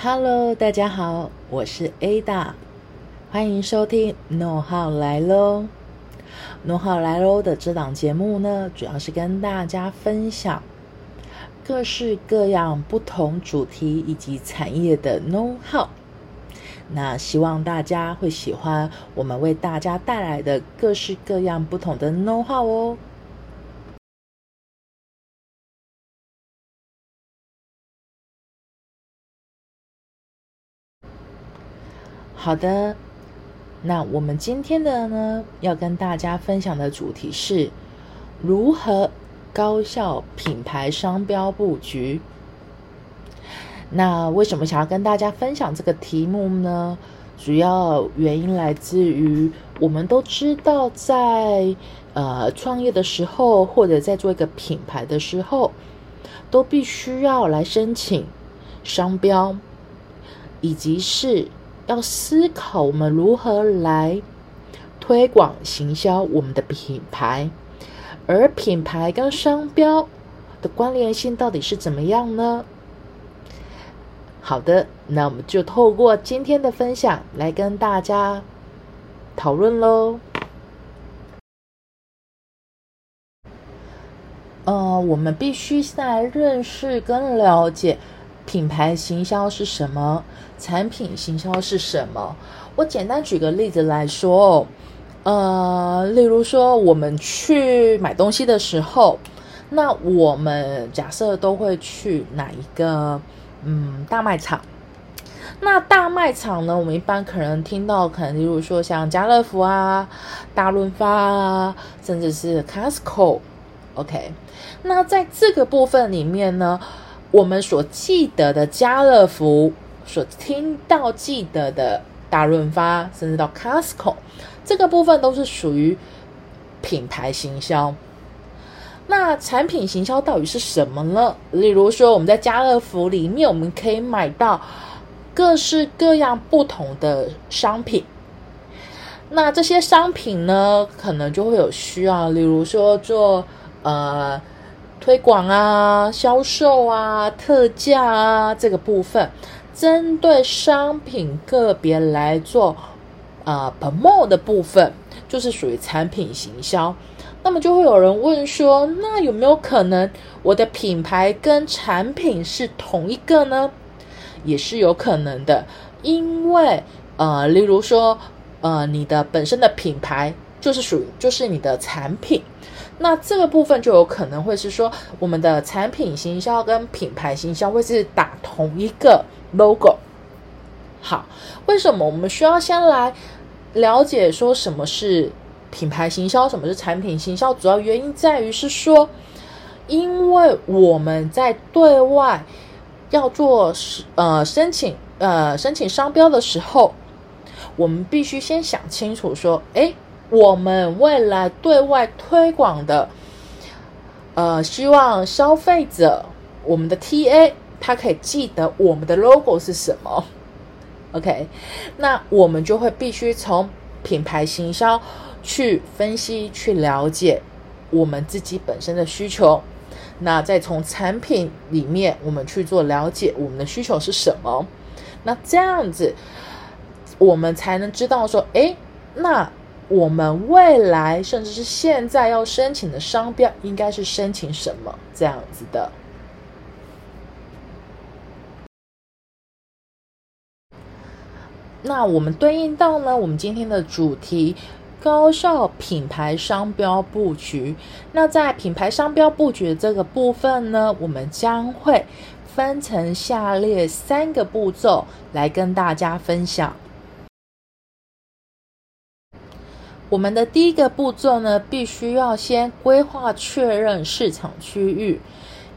Hello，大家好，我是 Ada，欢迎收听《No 号来喽》。《No 号来喽》的这档节目呢，主要是跟大家分享各式各样不同主题以及产业的 No 号。那希望大家会喜欢我们为大家带来的各式各样不同的 No 号哦。好的，那我们今天的呢，要跟大家分享的主题是如何高效品牌商标布局。那为什么想要跟大家分享这个题目呢？主要原因来自于我们都知道，在呃创业的时候，或者在做一个品牌的时候，都必须要来申请商标，以及是。要思考我们如何来推广行销我们的品牌，而品牌跟商标的关联性到底是怎么样呢？好的，那我们就透过今天的分享来跟大家讨论喽。呃，我们必须在认识跟了解。品牌行销是什么？产品行销是什么？我简单举个例子来说，呃，例如说我们去买东西的时候，那我们假设都会去哪一个嗯大卖场？那大卖场呢，我们一般可能听到，可能例如说像家乐福啊、大润发啊，甚至是 Costco。OK，那在这个部分里面呢？我们所记得的家乐福，所听到记得的大润发，甚至到 Costco，这个部分都是属于品牌行销。那产品行销到底是什么呢？例如说，我们在家乐福里面，我们可以买到各式各样不同的商品。那这些商品呢，可能就会有需要，例如说做呃。推广啊，销售啊，特价啊，这个部分，针对商品个别来做，呃，promo 的部分，就是属于产品行销。那么就会有人问说，那有没有可能我的品牌跟产品是同一个呢？也是有可能的，因为呃，例如说，呃，你的本身的品牌就是属于，就是你的产品。那这个部分就有可能会是说，我们的产品行销跟品牌行销会是打同一个 logo。好，为什么我们需要先来了解说什么是品牌行销，什么是产品行销？主要原因在于是说，因为我们在对外要做呃申请呃申请商标的时候，我们必须先想清楚说，哎。我们未来对外推广的，呃，希望消费者，我们的 TA，他可以记得我们的 logo 是什么。OK，那我们就会必须从品牌行销去分析、去了解我们自己本身的需求，那再从产品里面我们去做了解我们的需求是什么。那这样子，我们才能知道说，哎，那。我们未来甚至是现在要申请的商标，应该是申请什么这样子的？那我们对应到呢，我们今天的主题——高效品牌商标布局。那在品牌商标布局这个部分呢，我们将会分成下列三个步骤来跟大家分享。我们的第一个步骤呢，必须要先规划确认市场区域，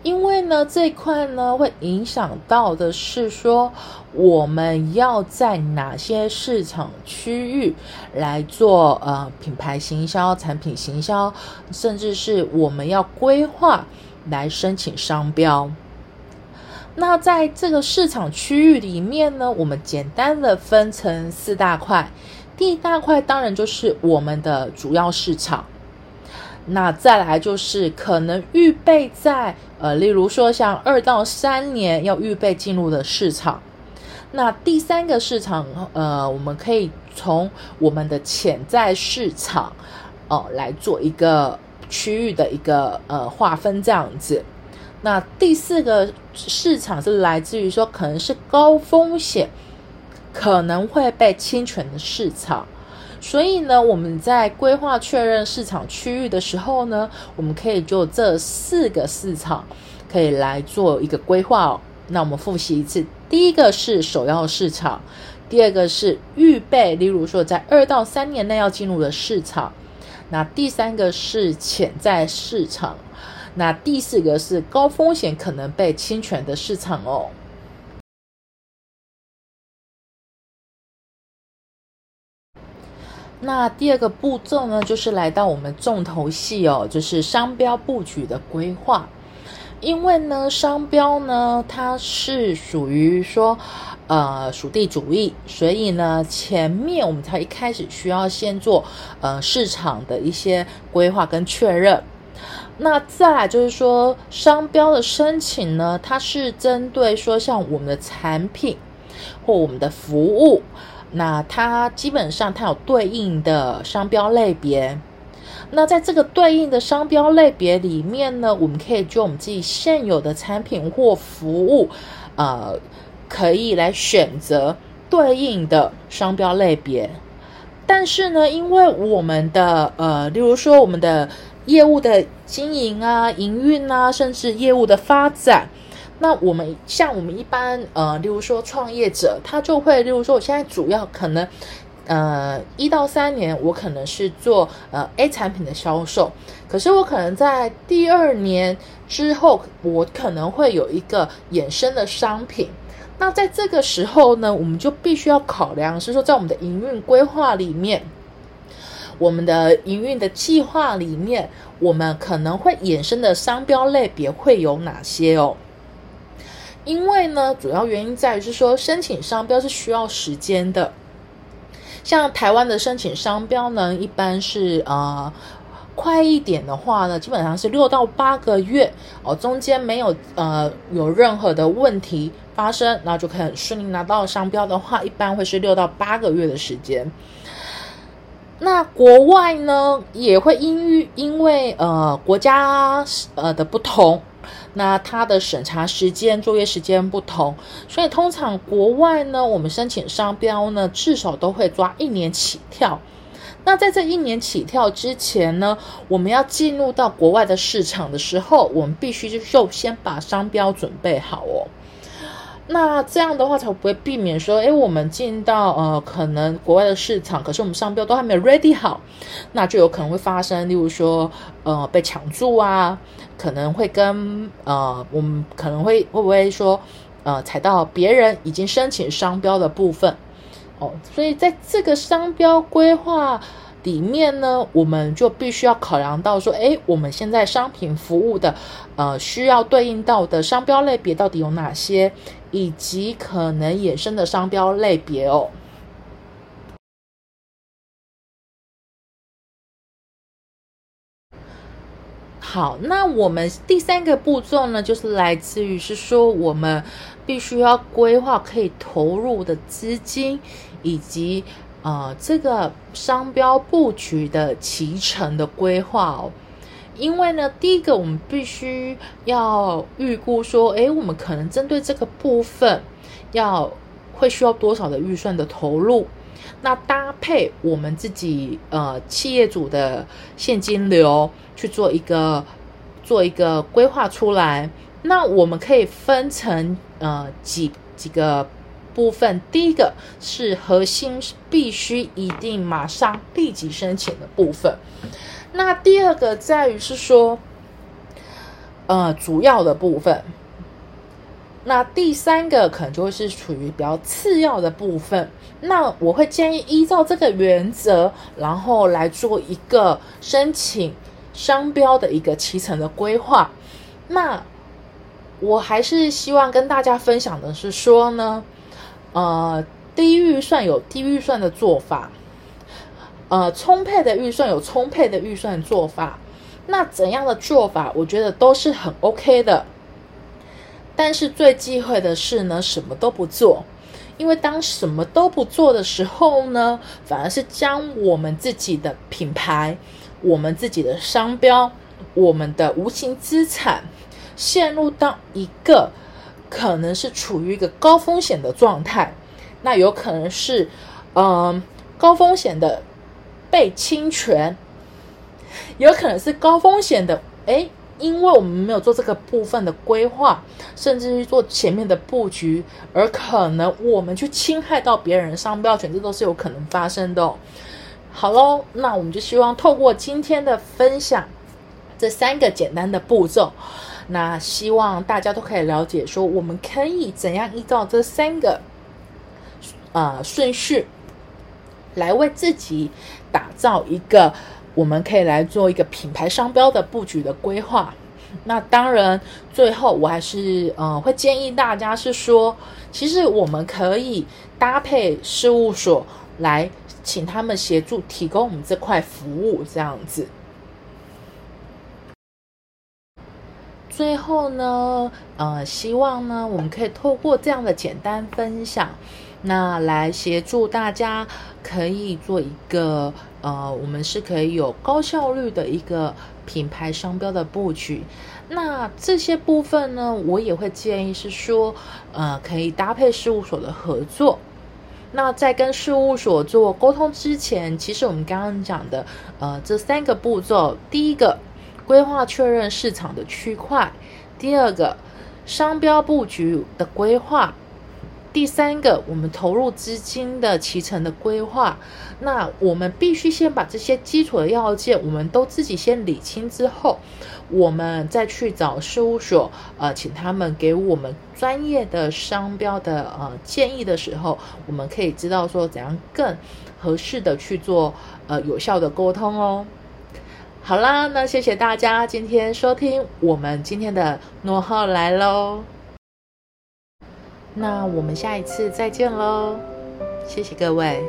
因为呢这块呢会影响到的是说我们要在哪些市场区域来做呃品牌行销、产品行销，甚至是我们要规划来申请商标。那在这个市场区域里面呢，我们简单的分成四大块。第一大块当然就是我们的主要市场，那再来就是可能预备在呃，例如说像二到三年要预备进入的市场，那第三个市场，呃，我们可以从我们的潜在市场，哦，来做一个区域的一个呃划分，这样子。那第四个市场是来自于说，可能是高风险，可能会被侵权的市场。所以呢，我们在规划确认市场区域的时候呢，我们可以就这四个市场可以来做一个规划哦。那我们复习一次：第一个是首要市场，第二个是预备，例如说在二到三年内要进入的市场；那第三个是潜在市场；那第四个是高风险可能被侵权的市场哦。那第二个步骤呢，就是来到我们重头戏哦，就是商标布局的规划。因为呢，商标呢，它是属于说，呃，属地主义，所以呢，前面我们才一开始需要先做呃市场的一些规划跟确认。那再来就是说，商标的申请呢，它是针对说像我们的产品或我们的服务，那它基本上它有对应的商标类别。那在这个对应的商标类别里面呢，我们可以就我们自己现有的产品或服务，呃，可以来选择对应的商标类别。但是呢，因为我们的呃，例如说我们的业务的经营啊、营运啊，甚至业务的发展，那我们像我们一般呃，例如说创业者，他就会例如说，我现在主要可能。呃，一到三年，我可能是做呃 A 产品的销售，可是我可能在第二年之后，我可能会有一个衍生的商品。那在这个时候呢，我们就必须要考量，是说在我们的营运规划里面，我们的营运的计划里面，我们可能会衍生的商标类别会有哪些哦？因为呢，主要原因在于是说，申请商标是需要时间的。像台湾的申请商标呢，一般是呃快一点的话呢，基本上是六到八个月哦，中间没有呃有任何的问题发生，然后就可以顺利拿到商标的话，一般会是六到八个月的时间。那国外呢，也会因因为呃国家呃的不同。那它的审查时间、作业时间不同，所以通常国外呢，我们申请商标呢，至少都会抓一年起跳。那在这一年起跳之前呢，我们要进入到国外的市场的时候，我们必须就先把商标准备好哦。那这样的话才不会避免说，哎，我们进到呃可能国外的市场，可是我们商标都还没有 ready 好，那就有可能会发生，例如说呃被抢注啊，可能会跟呃我们可能会会不会说呃踩到别人已经申请商标的部分哦，所以在这个商标规划。里面呢，我们就必须要考量到说，哎，我们现在商品服务的，呃，需要对应到的商标类别到底有哪些，以及可能衍生的商标类别哦。好，那我们第三个步骤呢，就是来自于是说，我们必须要规划可以投入的资金，以及。呃，这个商标布局的脐程的规划哦，因为呢，第一个我们必须要预估说，诶，我们可能针对这个部分要会需要多少的预算的投入，那搭配我们自己呃企业主的现金流去做一个做一个规划出来，那我们可以分成呃几几个。部分。第一个是核心必须一定马上立即申请的部分，那第二个在于是说，呃，主要的部分，那第三个可能就会是处于比较次要的部分。那我会建议依照这个原则，然后来做一个申请商标的一个脐程的规划。那我还是希望跟大家分享的是说呢。呃，低预算有低预算的做法，呃，充沛的预算有充沛的预算做法。那怎样的做法，我觉得都是很 OK 的。但是最忌讳的是呢，什么都不做，因为当什么都不做的时候呢，反而是将我们自己的品牌、我们自己的商标、我们的无形资产，陷入到一个可能是处于一个高风险的状态。那有可能是，嗯，高风险的被侵权，有可能是高风险的，哎。因为我们没有做这个部分的规划，甚至是做前面的布局，而可能我们去侵害到别人商标权，这都是有可能发生的。好喽，那我们就希望透过今天的分享，这三个简单的步骤，那希望大家都可以了解，说我们可以怎样依照这三个呃顺序，来为自己打造一个。我们可以来做一个品牌商标的布局的规划。那当然，最后我还是呃会建议大家是说，其实我们可以搭配事务所来请他们协助提供我们这块服务，这样子。最后呢，呃，希望呢我们可以透过这样的简单分享，那来协助大家可以做一个。呃，我们是可以有高效率的一个品牌商标的布局。那这些部分呢，我也会建议是说，呃，可以搭配事务所的合作。那在跟事务所做沟通之前，其实我们刚刚讲的，呃，这三个步骤：第一个，规划确认市场的区块；第二个，商标布局的规划。第三个，我们投入资金的脐程的规划，那我们必须先把这些基础的要件，我们都自己先理清之后，我们再去找事务所，呃，请他们给我们专业的商标的呃建议的时候，我们可以知道说怎样更合适的去做呃有效的沟通哦。好啦，那谢谢大家今天收听我们今天的诺号来喽。那我们下一次再见喽，谢谢各位。